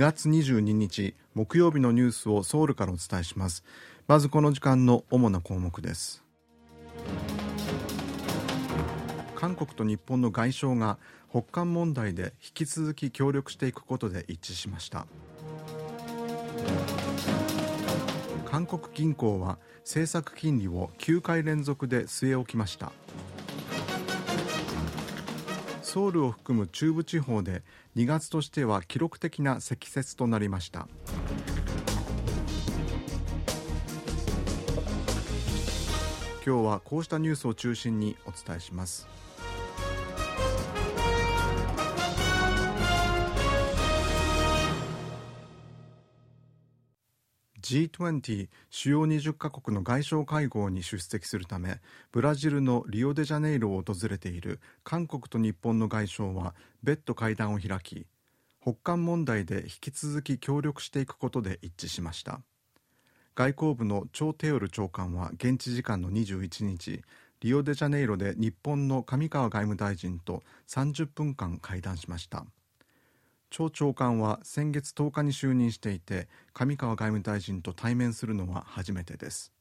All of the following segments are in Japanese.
月22日木曜日のニュースをソウルからお伝えします。まずこの時間の主な項目です。韓国と日本の外相が北韓問題で引き続き協力していくことで一致しました。韓国銀行は政策金利を9回連続で据え置きました。ソウルを含む中部地方で2月としては記録的な積雪となりました。今日はこうしたニュースを中心にお伝えします。G20 主要20カ国の外相会合に出席するためブラジルのリオデジャネイロを訪れている韓国と日本の外相は別途会談を開き北韓問題で引き続き協力していくことで一致しました。外交部のチョ・テオル長官は現地時間の21日リオデジャネイロで日本の上川外務大臣と30分間会談しました。町長官は先月10日に就任していて上川外務大臣と対面するのは初めてです。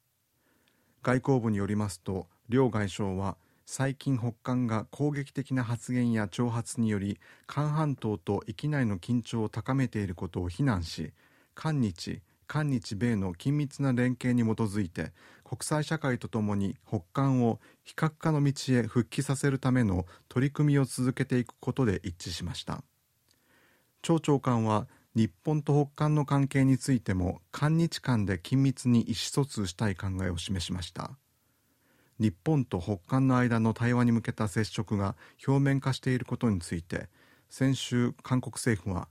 外交部によりますと両外相は最近北韓が攻撃的な発言や挑発により韓半島と域内の緊張を高めていることを非難し韓日韓日米の緊密な連携に基づいて国際社会とともに北韓を非核化の道へ復帰させるための取り組みを続けていくことで一致しました。町長官は日本と北韓の関係についても韓日間で緊密に意思疎通したい考えを示しました。日本と北韓の間の対話に向けた接触が表面化していることについて先週韓国政府は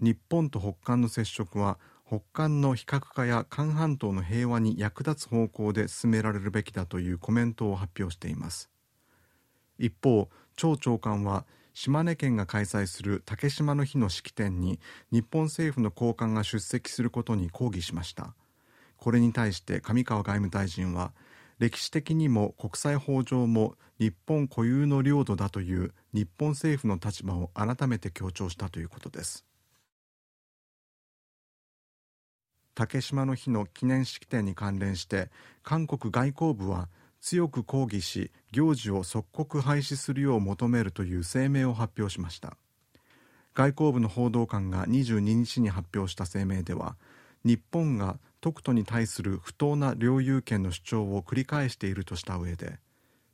日本と北韓の接触は北韓の非核化や韓半島の平和に役立つ方向で進められるべきだというコメントを発表しています。一方町長官は島根県が開催する竹島の日の式典に日本政府の高官が出席することに抗議しました。これに対して上川外務大臣は歴史的にも国際法上も日本固有の領土だという日本政府の立場を改めて強調したということです。竹島の日の記念式典に関連して韓国外交部は強く抗議し行事を即刻廃止するよう求めるという声明を発表しました。外交部の報道官が22日に発表した声明では日本が特都に対する不当な領有権の主張を繰り返しているとした上で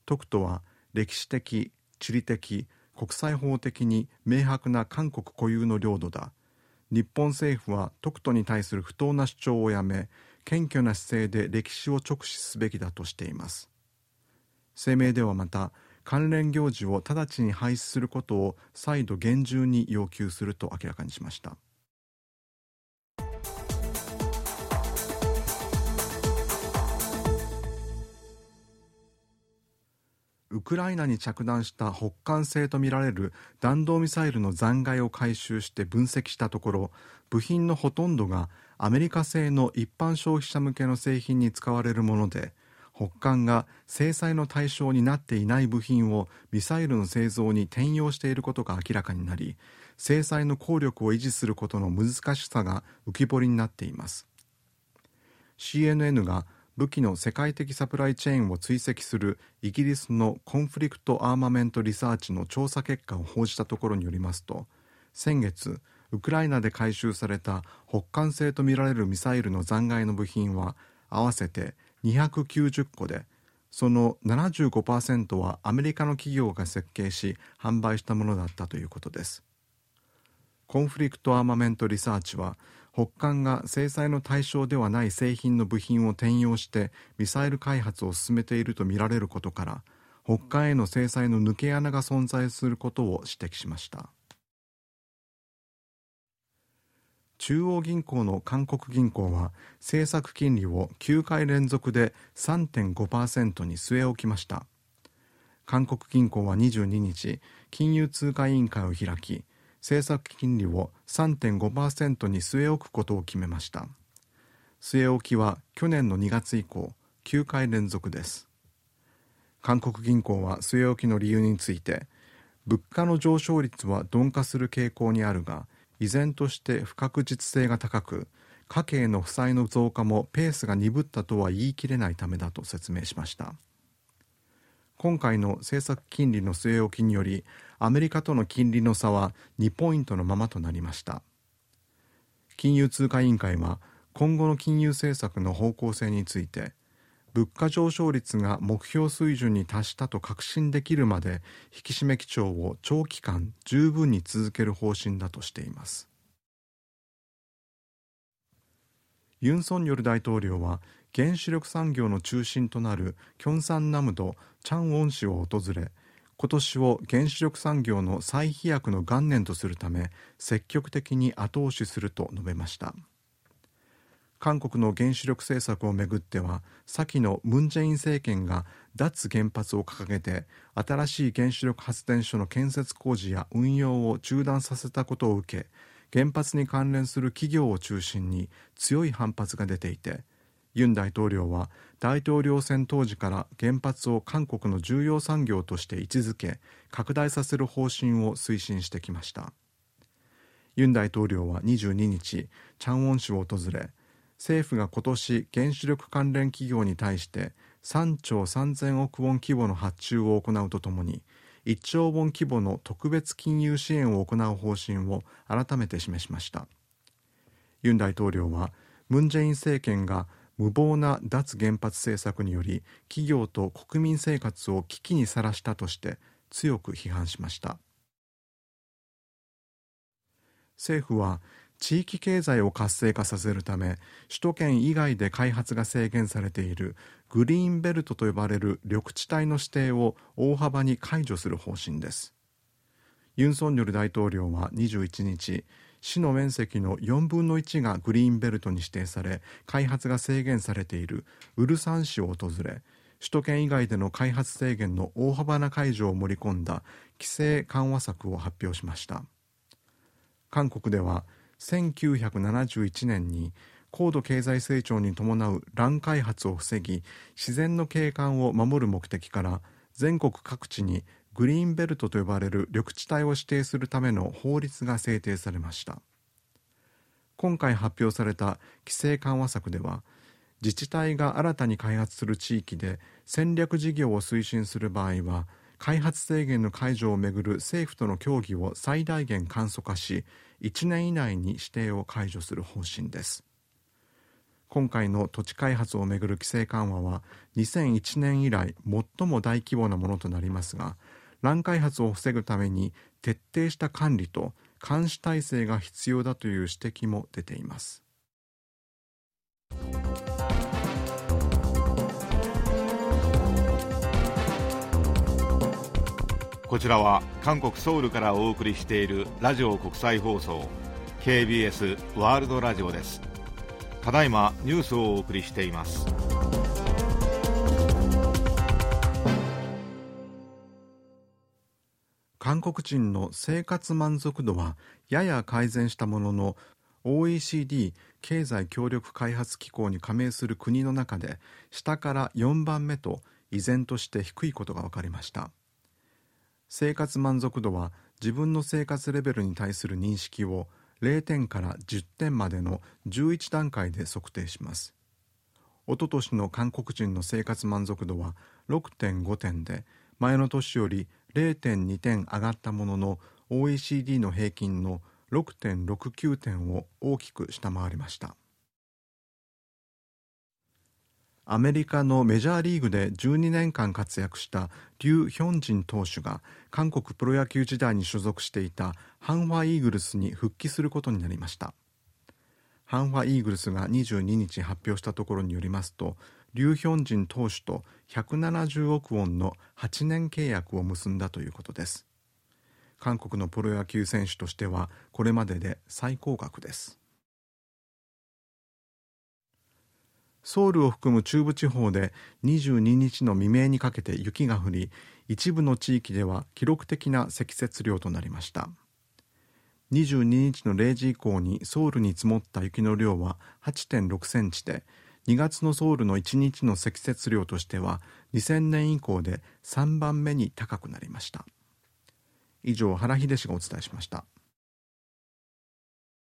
特都は歴史的地理的国際法的に明白な韓国固有の領土だ。日本政府は特都に対する不当な主張をやめ謙虚な姿勢で歴史を直視すべきだとしています。声明ではまた関連行事を直ちに廃止することを再度厳重に要求すると明らかにしました。ウクライナに着弾した北韓製とみられる弾道ミサイルの残骸を回収して分析したところ部品のほとんどがアメリカ製の一般消費者向けの製品に使われるもので北韓が制裁の対象になっていない部品をミサイルの製造に転用していることが明らかになり制裁の効力を維持することの難しさが浮き彫りになっています。CNN が武器の世界的サプライチェーンを追跡するイギリスのコンフリクト・アーマメント・リサーチの調査結果を報じたところによりますと先月ウクライナで回収された北韓製とみられるミサイルの残骸の部品は合わせて290個でその75%はアメリカの企業が設計し販売したものだったということです。コンフリクトアーマメントリサーチは北韓が制裁の対象ではない製品の部品を転用してミサイル開発を進めているとみられることから北韓への制裁の抜け穴が存在することを指摘しました。中央銀行の韓国銀行は政策金利を9回連続で3.5%に据え置きました。韓国銀行は22日金融通貨委員会を開き政策金利を3.5%に据え置くことを決めました。据え置きは去年の2月以降9回連続です。韓国銀行は据え置きの理由について物価の上昇率は鈍化する傾向にあるが依然として不確実性が高く家計の負債の増加もペースが鈍ったとは言い切れないためだと説明しました。今回の政策金利の据え置きによりアメリカとの金利の差は2ポイントのままとなりました。金融通貨委員会は今後の金融政策の方向性について物価上昇率が目標水準に達したと確信できるまで引き締め基調を長期間十分に続ける方針だとしています。ユン・ソンニョル大統領は原子力産業の中心となるキョンサンナムドチャンウォン市を訪れ今年を原子力産業の再飛躍の元年とするため積極的に後押しすると述べました。韓国の原子力政策をめぐっては先のムン・ジェイン政権が脱原発を掲げて新しい原子力発電所の建設工事や運用を中断させたことを受け原発に関連する企業を中心に強い反発が出ていてユン大統領は大統領選当時から原発を韓国の重要産業として位置づけ拡大させる方針を推進してきました。ユン大統領は22日チャンウォン市を訪れ政府が今年原子力関連企業に対して3兆3000億ウォン規模の発注を行うとともに1兆ウォン規模の特別金融支援を行う方針を改めて示しました。ユン大統領はムン・ジェイン政権が無謀な脱原発政策により企業と国民生活を危機にさらしたとして強く批判しました。政府は地域経済を活性化させるため首都圏以外で開発が制限されているグリーンベルトと呼ばれる緑地帯の指定を大幅に解除する方針です。ユン・ソンニョル大統領は21日市の面積の4分の1がグリーンベルトに指定され開発が制限されているウルサン市を訪れ首都圏以外での開発制限の大幅な解除を盛り込んだ規制緩和策を発表しました。韓国では1971年に高度経済成長に伴う乱開発を防ぎ自然の景観を守る目的から全国各地にグリーンベルトと呼ばれる緑地帯を指定するための法律が制定されました。今回発表された規制緩和策では自治体が新たに開発する地域で戦略事業を推進する場合は開発制限の解除をめぐる政府との協議を最大限簡素化し1年以内に指定を解除する方針です。今回の土地開発をめぐる規制緩和は2001年以来最も大規模なものとなりますが乱開発を防ぐために徹底した管理と監視体制が必要だという指摘も出ています。こちらは韓国ソウルからお送りしているラジオ国際放送 KBS ワールドラジオです。ただいまニュースをお送りしています。韓国人の生活満足度はやや改善したものの OECD 経済協力開発機構に加盟する国の中で下から4番目と依然として低いことが分かりました。生活満足度は自分の生活レベルに対する認識を0点から10点までの11段階で測定します。おととしの韓国人の生活満足度は6.5点で前の年より0.2点上がったものの OECD の平均の6.69点を大きく下回りました。アメリカのメジャーリーグで12年間活躍したリュウ・ヒョンジン投手が韓国プロ野球時代に所属していたハンファイーグルスに復帰することになりました。ハンファイーグルスが22日発表したところによりますとリュウ・ヒョンジン投手と170億ウォンの8年契約を結んだということです。韓国のプロ野球選手としてはこれまでで最高額です。ソウルを含む中部地方で22日の未明にかけて雪が降り一部の地域では記録的な積雪量となりました。22日の0時以降にソウルに積もった雪の量は8.6センチで2月のソウルの1日の積雪量としては2000年以降で3番目に高くなりました。以上原秀氏がお伝えしました。